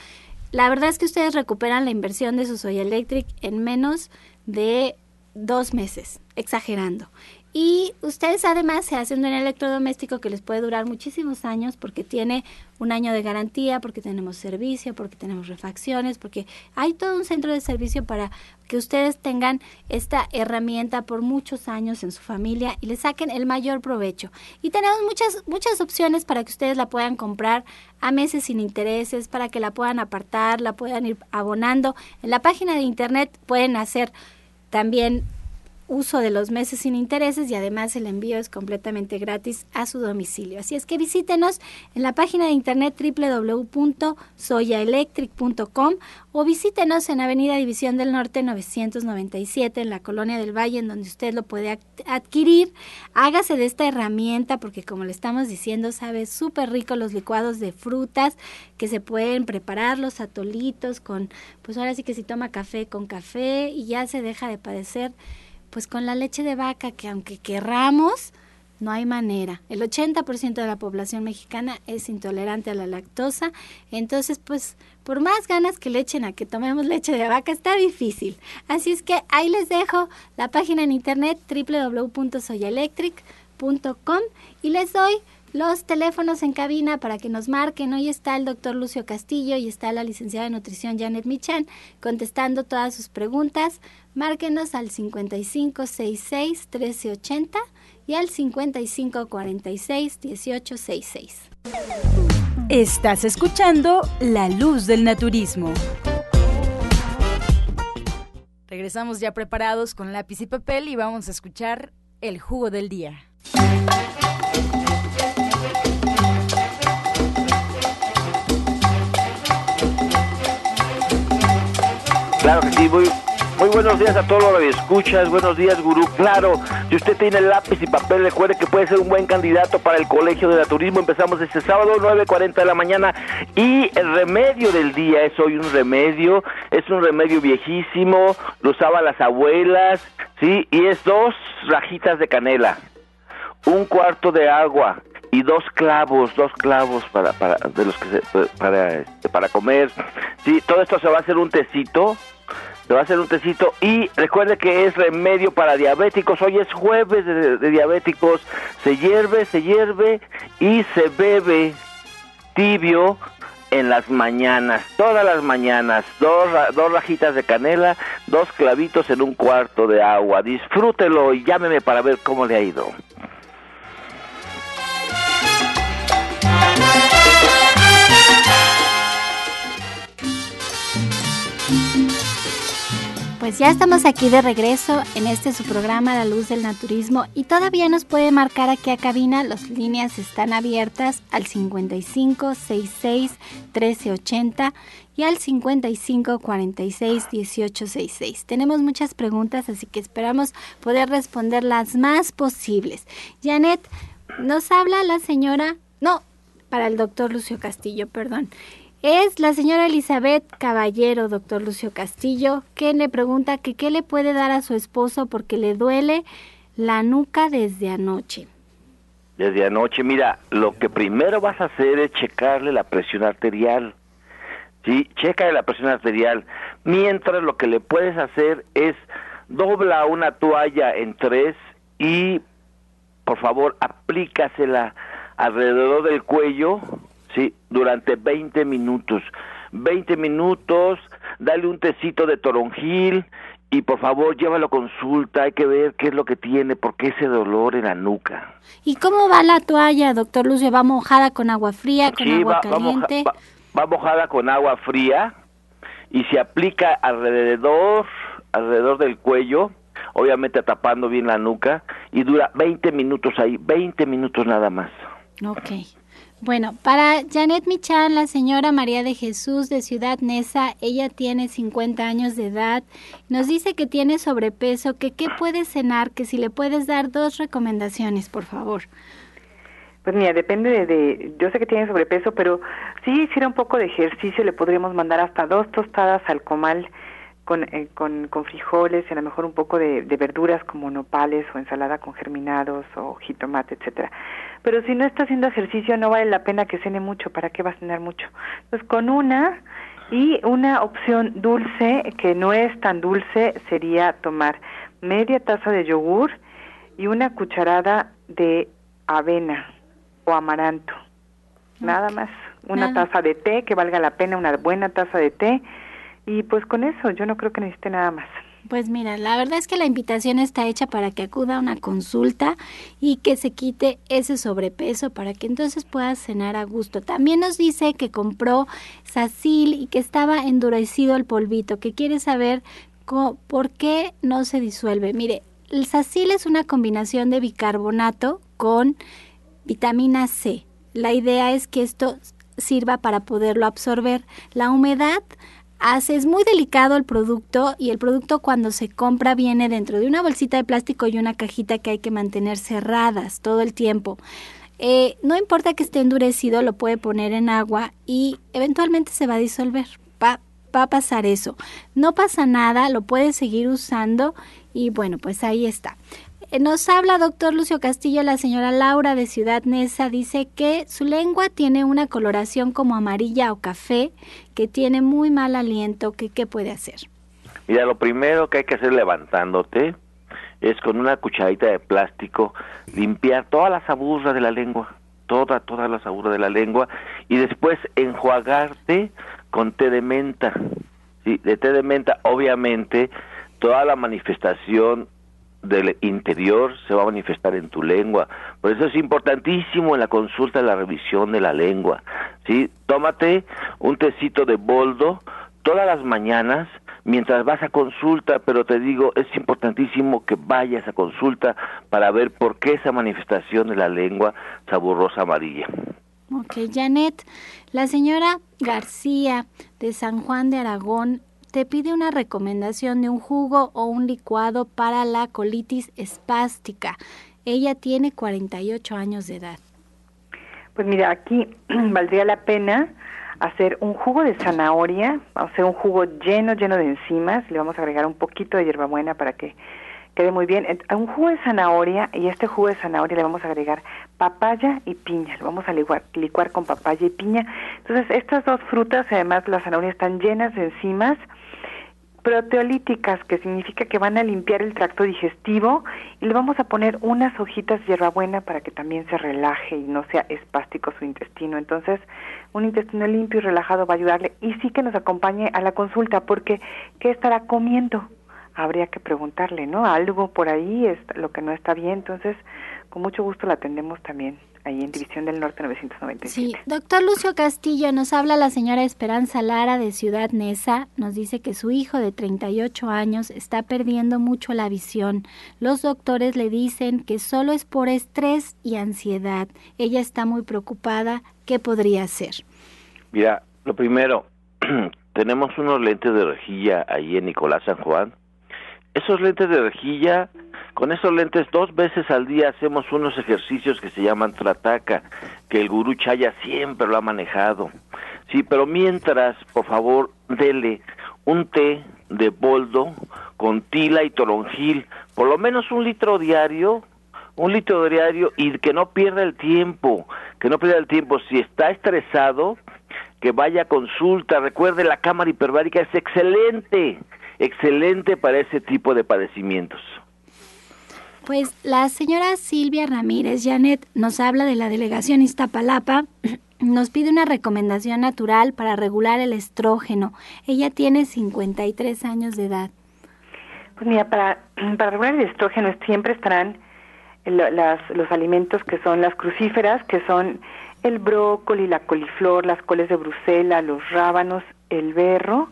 [SPEAKER 3] La verdad es que ustedes recuperan la inversión de su soy electric en menos de dos meses, exagerando. Y ustedes además se hacen un electrodoméstico que les puede durar muchísimos años porque tiene un año de garantía, porque tenemos servicio, porque tenemos refacciones, porque hay todo un centro de servicio para que ustedes tengan esta herramienta por muchos años en su familia y le saquen el mayor provecho. Y tenemos muchas muchas opciones para que ustedes la puedan comprar a meses sin intereses, para que la puedan apartar, la puedan ir abonando. En la página de internet pueden hacer también uso de los meses sin intereses y además el envío es completamente gratis a su domicilio. Así es que visítenos en la página de internet www.soyaelectric.com o visítenos en Avenida División del Norte 997 en la Colonia del Valle en donde usted lo puede adquirir. Hágase de esta herramienta porque como le estamos diciendo sabe súper rico los licuados de frutas que se pueden preparar los atolitos con pues ahora sí que si toma café con café y ya se deja de padecer pues con la leche de vaca, que aunque querramos, no hay manera. El 80% de la población mexicana es intolerante a la lactosa, entonces pues por más ganas que le echen a que tomemos leche de vaca está difícil. Así es que ahí les dejo la página en internet www.soyaelectric.com y les doy los teléfonos en cabina para que nos marquen. Hoy está el doctor Lucio Castillo y está la licenciada de nutrición Janet Michan contestando todas sus preguntas. Márquenos al 5566 1380 y al 5546 1866.
[SPEAKER 1] Estás escuchando La Luz del Naturismo. Regresamos ya preparados con lápiz y papel y vamos a escuchar el jugo del día.
[SPEAKER 6] Claro que sí, muy, muy buenos días a todos los que escuchas, buenos días gurú. Claro, si usted tiene lápiz y papel, recuerde que puede ser un buen candidato para el Colegio de Naturismo. Empezamos este sábado, 9.40 de la mañana. Y el remedio del día es hoy un remedio, es un remedio viejísimo, lo usaban las abuelas, ¿sí? Y es dos rajitas de canela, un cuarto de agua, y dos clavos, dos clavos para, para de los que se, para, este, para comer. Sí, todo esto se va a hacer un tecito, se va a hacer un tecito y recuerde que es remedio para diabéticos. Hoy es jueves de, diabéticos. Se hierve, se hierve y se bebe tibio en las mañanas, todas las mañanas, dos, dos rajitas de canela, dos clavitos en un cuarto de agua. Disfrútelo y llámeme para ver cómo le ha ido.
[SPEAKER 3] Pues ya estamos aquí de regreso en este su programa La Luz del Naturismo y todavía nos puede marcar aquí a cabina, las líneas están abiertas al 55 66 1380 y al 55 46 18 66. Tenemos muchas preguntas, así que esperamos poder responder las más posibles. Janet, nos habla la señora, no, para el doctor Lucio Castillo, perdón. Es la señora Elizabeth Caballero, doctor Lucio Castillo, que le pregunta que qué le puede dar a su esposo porque le duele la nuca desde anoche.
[SPEAKER 6] Desde anoche, mira, lo que primero vas a hacer es checarle la presión arterial. Sí, checa la presión arterial. Mientras lo que le puedes hacer es dobla una toalla en tres y por favor aplícasela alrededor del cuello ¿sí? Durante 20 minutos. 20 minutos, dale un tecito de toronjil y por favor llévalo a consulta, hay que ver qué es lo que tiene, por qué ese dolor en la nuca.
[SPEAKER 3] ¿Y cómo va la toalla, doctor Lucio? ¿Va mojada con agua fría, con agua caliente?
[SPEAKER 6] Va, mojada con agua fría y se aplica alrededor, alrededor del cuello, obviamente tapando bien la nuca y dura 20 minutos ahí, 20 minutos nada más.
[SPEAKER 3] Ok. Bueno, para Janet Michan, la señora María de Jesús de Ciudad Neza, ella tiene 50 años de edad, nos dice que tiene sobrepeso, que qué puede cenar, que si le puedes dar dos recomendaciones, por favor.
[SPEAKER 4] Pues mira, depende de, yo sé que tiene sobrepeso, pero si hiciera un poco de ejercicio le podríamos mandar hasta dos tostadas al comal con, eh, con, con, frijoles y a lo mejor un poco de, de, verduras como nopales o ensalada con germinados o jitomate, etcétera. Pero si no está haciendo ejercicio no vale la pena que cene mucho, ¿para qué va a cenar mucho? Entonces con una y una opción dulce que no es tan dulce sería tomar media taza de yogur y una cucharada de avena o amaranto. Nada más. Una taza de té, que valga la pena, una buena taza de té y pues con eso yo no creo que necesite nada más.
[SPEAKER 3] Pues mira, la verdad es que la invitación está hecha para que acuda a una consulta y que se quite ese sobrepeso para que entonces pueda cenar a gusto. También nos dice que compró sacil y que estaba endurecido el polvito, que quiere saber por qué no se disuelve. Mire, el sacil es una combinación de bicarbonato con vitamina C. La idea es que esto sirva para poderlo absorber. La humedad hace, es muy delicado el producto y el producto cuando se compra viene dentro de una bolsita de plástico y una cajita que hay que mantener cerradas todo el tiempo. Eh, no importa que esté endurecido, lo puede poner en agua y eventualmente se va a disolver. Va, va a pasar eso. No pasa nada, lo puede seguir usando y bueno, pues ahí está. Nos habla doctor Lucio Castillo, la señora Laura de Ciudad Neza, dice que su lengua tiene una coloración como amarilla o café, que tiene muy mal aliento, que qué puede hacer.
[SPEAKER 6] Mira, lo primero que hay que hacer levantándote es con una cucharadita de plástico limpiar todas las aburras de la lengua, toda, todas las aburras de la lengua y después enjuagarte con té de menta. Sí, de té de menta, obviamente, toda la manifestación del interior se va a manifestar en tu lengua. Por eso es importantísimo en la consulta la revisión de la lengua. ¿sí? Tómate un tecito de boldo todas las mañanas mientras vas a consulta, pero te digo, es importantísimo que vayas a consulta para ver por qué esa manifestación de la lengua saborrosa amarilla.
[SPEAKER 3] Ok, Janet, la señora García de San Juan de Aragón te pide una recomendación de un jugo o un licuado para la colitis espástica. Ella tiene 48 años de edad.
[SPEAKER 4] Pues mira, aquí valdría la pena hacer un jugo de zanahoria, o sea, un jugo lleno, lleno de enzimas. Le vamos a agregar un poquito de hierbabuena para que quede muy bien. Un jugo de zanahoria, y este jugo de zanahoria le vamos a agregar papaya y piña. Lo vamos a licuar, licuar con papaya y piña. Entonces, estas dos frutas, además las zanahorias están llenas de enzimas, proteolíticas, que significa que van a limpiar el tracto digestivo y le vamos a poner unas hojitas de hierbabuena para que también se relaje y no sea espástico su intestino. Entonces, un intestino limpio y relajado va a ayudarle y sí que nos acompañe a la consulta porque ¿qué estará comiendo? Habría que preguntarle, ¿no? Algo por ahí es lo que no está bien, entonces con mucho gusto la atendemos también ahí en División del Norte 997. Sí,
[SPEAKER 3] doctor Lucio Castillo, nos habla la señora Esperanza Lara de Ciudad Neza, nos dice que su hijo de 38 años está perdiendo mucho la visión. Los doctores le dicen que solo es por estrés y ansiedad. Ella está muy preocupada. ¿Qué podría hacer?
[SPEAKER 6] Mira, lo primero, tenemos unos lentes de rejilla ahí en Nicolás San Juan. Esos lentes de rejilla con esos lentes dos veces al día hacemos unos ejercicios que se llaman trataca, que el gurú Chaya siempre lo ha manejado. Sí, pero mientras, por favor, dele un té de boldo con tila y toronjil, por lo menos un litro diario, un litro diario y que no pierda el tiempo, que no pierda el tiempo. Si está estresado, que vaya a consulta. Recuerde, la cámara hiperbárica es excelente, excelente para ese tipo de padecimientos.
[SPEAKER 3] Pues la señora Silvia Ramírez Janet nos habla de la delegación Iztapalapa. Nos pide una recomendación natural para regular el estrógeno. Ella tiene 53 años de edad.
[SPEAKER 4] Pues mira, para, para regular el estrógeno siempre estarán los alimentos que son las crucíferas, que son el brócoli, la coliflor, las coles de Bruselas, los rábanos, el berro,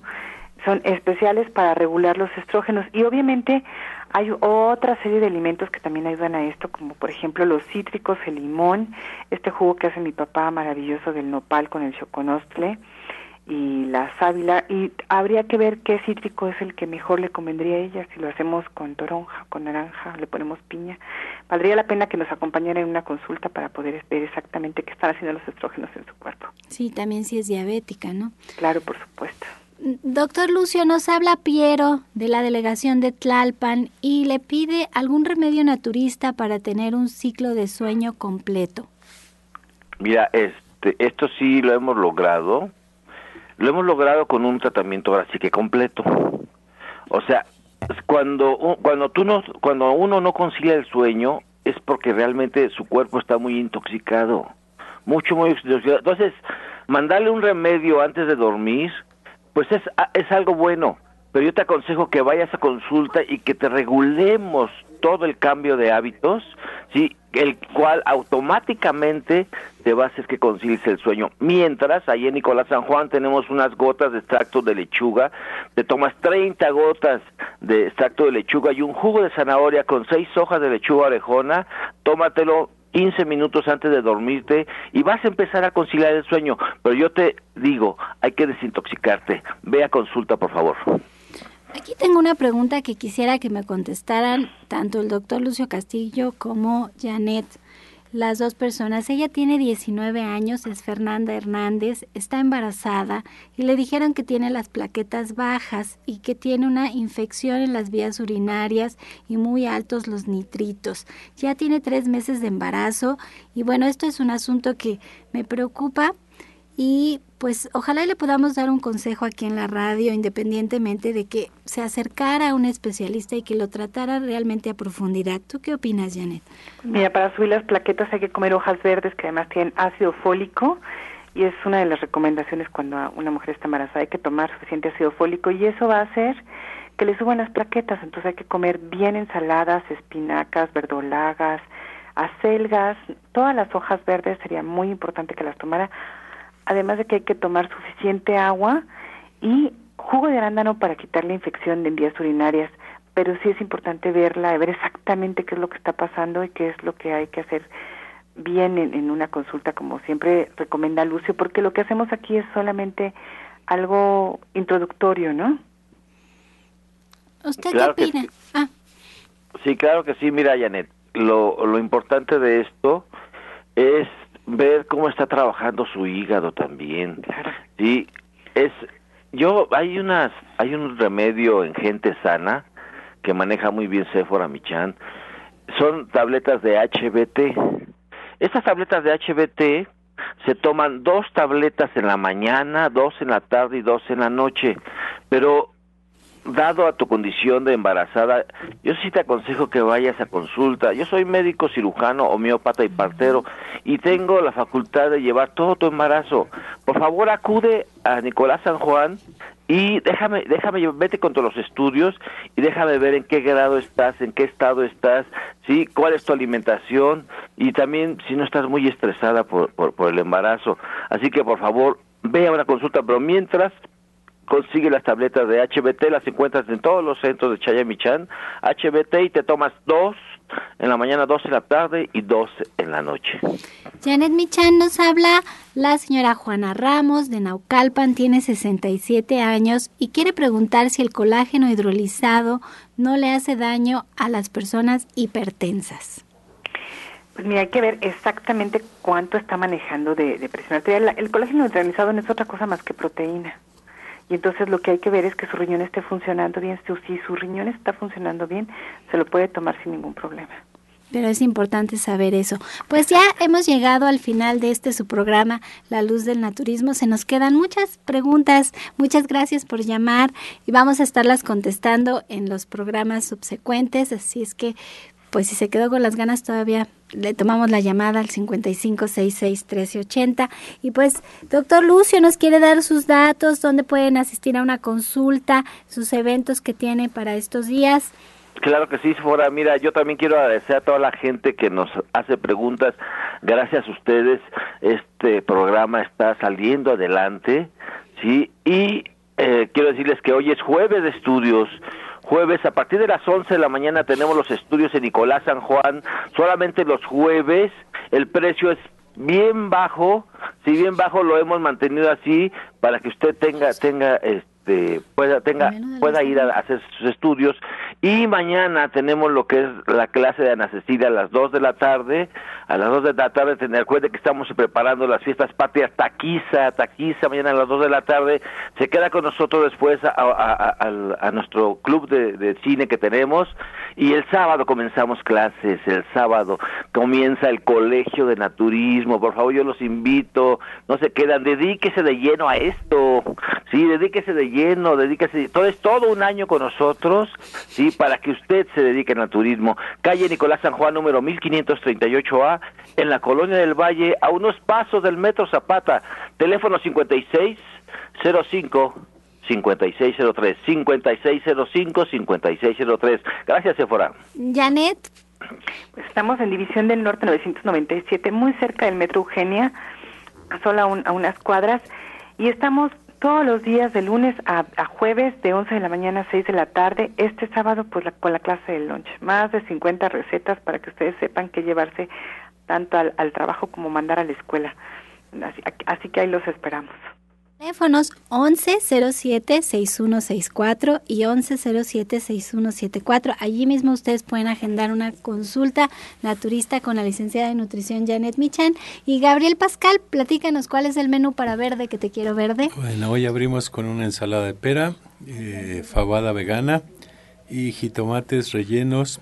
[SPEAKER 4] son especiales para regular los estrógenos y obviamente hay otra serie de alimentos que también ayudan a esto, como por ejemplo los cítricos, el limón, este jugo que hace mi papá maravilloso del nopal con el choconostle y la sábila. Y habría que ver qué cítrico es el que mejor le convendría a ella, si lo hacemos con toronja, con naranja, le ponemos piña. Valdría la pena que nos acompañara en una consulta para poder ver exactamente qué están haciendo los estrógenos en su cuerpo.
[SPEAKER 3] Sí, también si es diabética, ¿no?
[SPEAKER 4] Claro, por supuesto.
[SPEAKER 3] Doctor Lucio, nos habla Piero de la delegación de Tlalpan y le pide algún remedio naturista para tener un ciclo de sueño completo.
[SPEAKER 6] Mira, este, esto sí lo hemos logrado. Lo hemos logrado con un tratamiento ahora que completo. O sea, cuando cuando tú no cuando uno no concilia el sueño es porque realmente su cuerpo está muy intoxicado, mucho muy intoxicado. Entonces, mandarle un remedio antes de dormir pues es, es algo bueno, pero yo te aconsejo que vayas a consulta y que te regulemos todo el cambio de hábitos, ¿sí? el cual automáticamente te va a hacer que concilies el sueño. Mientras, ahí en Nicolás San Juan tenemos unas gotas de extracto de lechuga, te tomas 30 gotas de extracto de lechuga y un jugo de zanahoria con seis hojas de lechuga orejona, tómatelo 15 minutos antes de dormirte y vas a empezar a conciliar el sueño. Pero yo te digo, hay que desintoxicarte. Ve a consulta, por favor.
[SPEAKER 3] Aquí tengo una pregunta que quisiera que me contestaran tanto el doctor Lucio Castillo como Janet las dos personas. Ella tiene 19 años, es Fernanda Hernández, está embarazada y le dijeron que tiene las plaquetas bajas y que tiene una infección en las vías urinarias y muy altos los nitritos. Ya tiene tres meses de embarazo y bueno, esto es un asunto que me preocupa y pues ojalá le podamos dar un consejo aquí en la radio, independientemente de que se acercara a un especialista y que lo tratara realmente a profundidad. ¿Tú qué opinas, Janet?
[SPEAKER 4] Mira, para subir las plaquetas hay que comer hojas verdes que además tienen ácido fólico y es una de las recomendaciones cuando una mujer está embarazada, hay que tomar suficiente ácido fólico y eso va a hacer que le suban las plaquetas, entonces hay que comer bien ensaladas, espinacas, verdolagas, acelgas, todas las hojas verdes sería muy importante que las tomara además de que hay que tomar suficiente agua y jugo de arándano para quitar la infección de vías urinarias, pero sí es importante verla, ver exactamente qué es lo que está pasando y qué es lo que hay que hacer bien en, una consulta, como siempre recomienda Lucio, porque lo que hacemos aquí es solamente algo introductorio, ¿no?
[SPEAKER 3] ¿Usted qué opina?
[SPEAKER 6] Sí. Ah. sí, claro que sí. Mira, Janet, lo, lo importante de esto es ver cómo está trabajando su hígado también. Sí, es yo hay unas hay un remedio en gente sana que maneja muy bien Sephora Michan. Son tabletas de HBT. Estas tabletas de HBT se toman dos tabletas en la mañana, dos en la tarde y dos en la noche. Pero dado a tu condición de embarazada, yo sí te aconsejo que vayas a consulta. Yo soy médico cirujano, homeópata y partero y tengo la facultad de llevar todo tu embarazo. Por favor, acude a Nicolás San Juan y déjame, déjame, vete con todos los estudios y déjame ver en qué grado estás, en qué estado estás, sí, cuál es tu alimentación y también si no estás muy estresada por, por, por el embarazo. Así que por favor, ve a una consulta, pero mientras consigue las tabletas de HBT, las encuentras en todos los centros de Chayamichan, HBT y te tomas dos en la mañana, dos en la tarde y dos en la noche.
[SPEAKER 3] Janet Michan nos habla la señora Juana Ramos de Naucalpan, tiene 67 años y quiere preguntar si el colágeno hidrolizado no le hace daño a las personas hipertensas.
[SPEAKER 4] Pues mira, hay que ver exactamente cuánto está manejando de, presión arterial. El colágeno hidrolizado no es otra cosa más que proteína. Y entonces lo que hay que ver es que su riñón esté funcionando bien. Si su riñón está funcionando bien, se lo puede tomar sin ningún problema.
[SPEAKER 3] Pero es importante saber eso. Pues ya hemos llegado al final de este su programa, La Luz del Naturismo. Se nos quedan muchas preguntas. Muchas gracias por llamar y vamos a estarlas contestando en los programas subsecuentes. Así es que pues si se quedó con las ganas todavía le tomamos la llamada al 55661380 y pues doctor Lucio nos quiere dar sus datos, dónde pueden asistir a una consulta, sus eventos que tiene para estos días.
[SPEAKER 6] Claro que sí, Fora. Mira, yo también quiero agradecer a toda la gente que nos hace preguntas. Gracias a ustedes, este programa está saliendo adelante, ¿sí? Y eh, quiero decirles que hoy es jueves de estudios jueves a partir de las 11 de la mañana tenemos los estudios en Nicolás San Juan, solamente los jueves, el precio es bien bajo, si bien bajo lo hemos mantenido así para que usted tenga tenga este pueda tenga pueda ir a hacer sus estudios y mañana tenemos lo que es la clase de anestesia a las 2 de la tarde. A las 2 de la tarde, tener cuenta que estamos preparando las fiestas patrias Taquiza, Taquiza, mañana a las 2 de la tarde. Se queda con nosotros después a, nuestro club de, de, cine que tenemos. Y el sábado comenzamos clases. El sábado comienza el colegio de naturismo. Por favor, yo los invito. No se quedan. Dedíquese de lleno a esto. Sí, dedíquese de lleno. Dedíquese. Todo es todo un año con nosotros. Sí, para que usted se dedique al turismo. Calle Nicolás San Juan, número 1538A, en la Colonia del Valle, a unos pasos del Metro Zapata. Teléfono 5605 5603 5605 5603. Gracias, Sephora.
[SPEAKER 3] Janet.
[SPEAKER 4] Pues estamos en División del Norte 997, muy cerca del Metro Eugenia, solo a unas cuadras, y estamos todos los días de lunes a, jueves de 11 de la mañana a 6 de la tarde. Este sábado pues la, con la clase del lunch. Más de 50 recetas para que ustedes sepan qué llevarse tanto al, al trabajo como mandar a la escuela. Así que ahí los esperamos.
[SPEAKER 3] Teléfonos 1107-6164 y 1107-6174. Allí mismo ustedes pueden agendar una consulta naturista con la licenciada de nutrición Janet Michan. Y Gabriel Pascal, platícanos cuál es el menú para verde que te quiero verde.
[SPEAKER 5] Bueno, hoy abrimos con una ensalada de pera, eh, fabada vegana y jitomates rellenos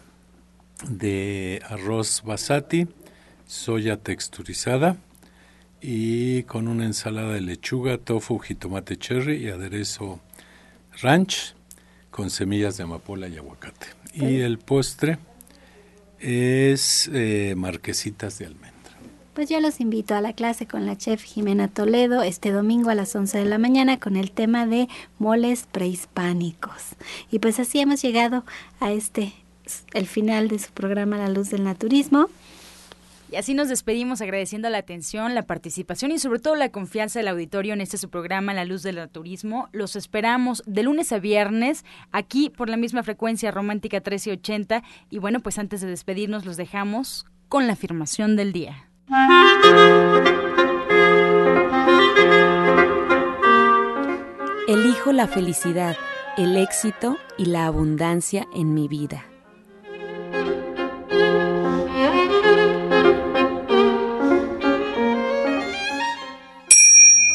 [SPEAKER 5] de arroz basati, soya texturizada y con una ensalada de lechuga, tofu, jitomate cherry y aderezo ranch con semillas de amapola y aguacate. Y el postre es eh, marquesitas de almendra.
[SPEAKER 3] Pues yo los invito a la clase con la chef Jimena Toledo este domingo a las 11 de la mañana con el tema de moles prehispánicos. Y pues así hemos llegado a este, el final de su programa La Luz del Naturismo.
[SPEAKER 1] Y así nos despedimos agradeciendo la atención, la participación y sobre todo la confianza del auditorio en este su programa La Luz del Turismo. Los esperamos de lunes a viernes aquí por la misma frecuencia romántica 1380 y bueno, pues antes de despedirnos los dejamos con la afirmación del día.
[SPEAKER 2] Elijo la felicidad, el éxito y la abundancia en mi vida.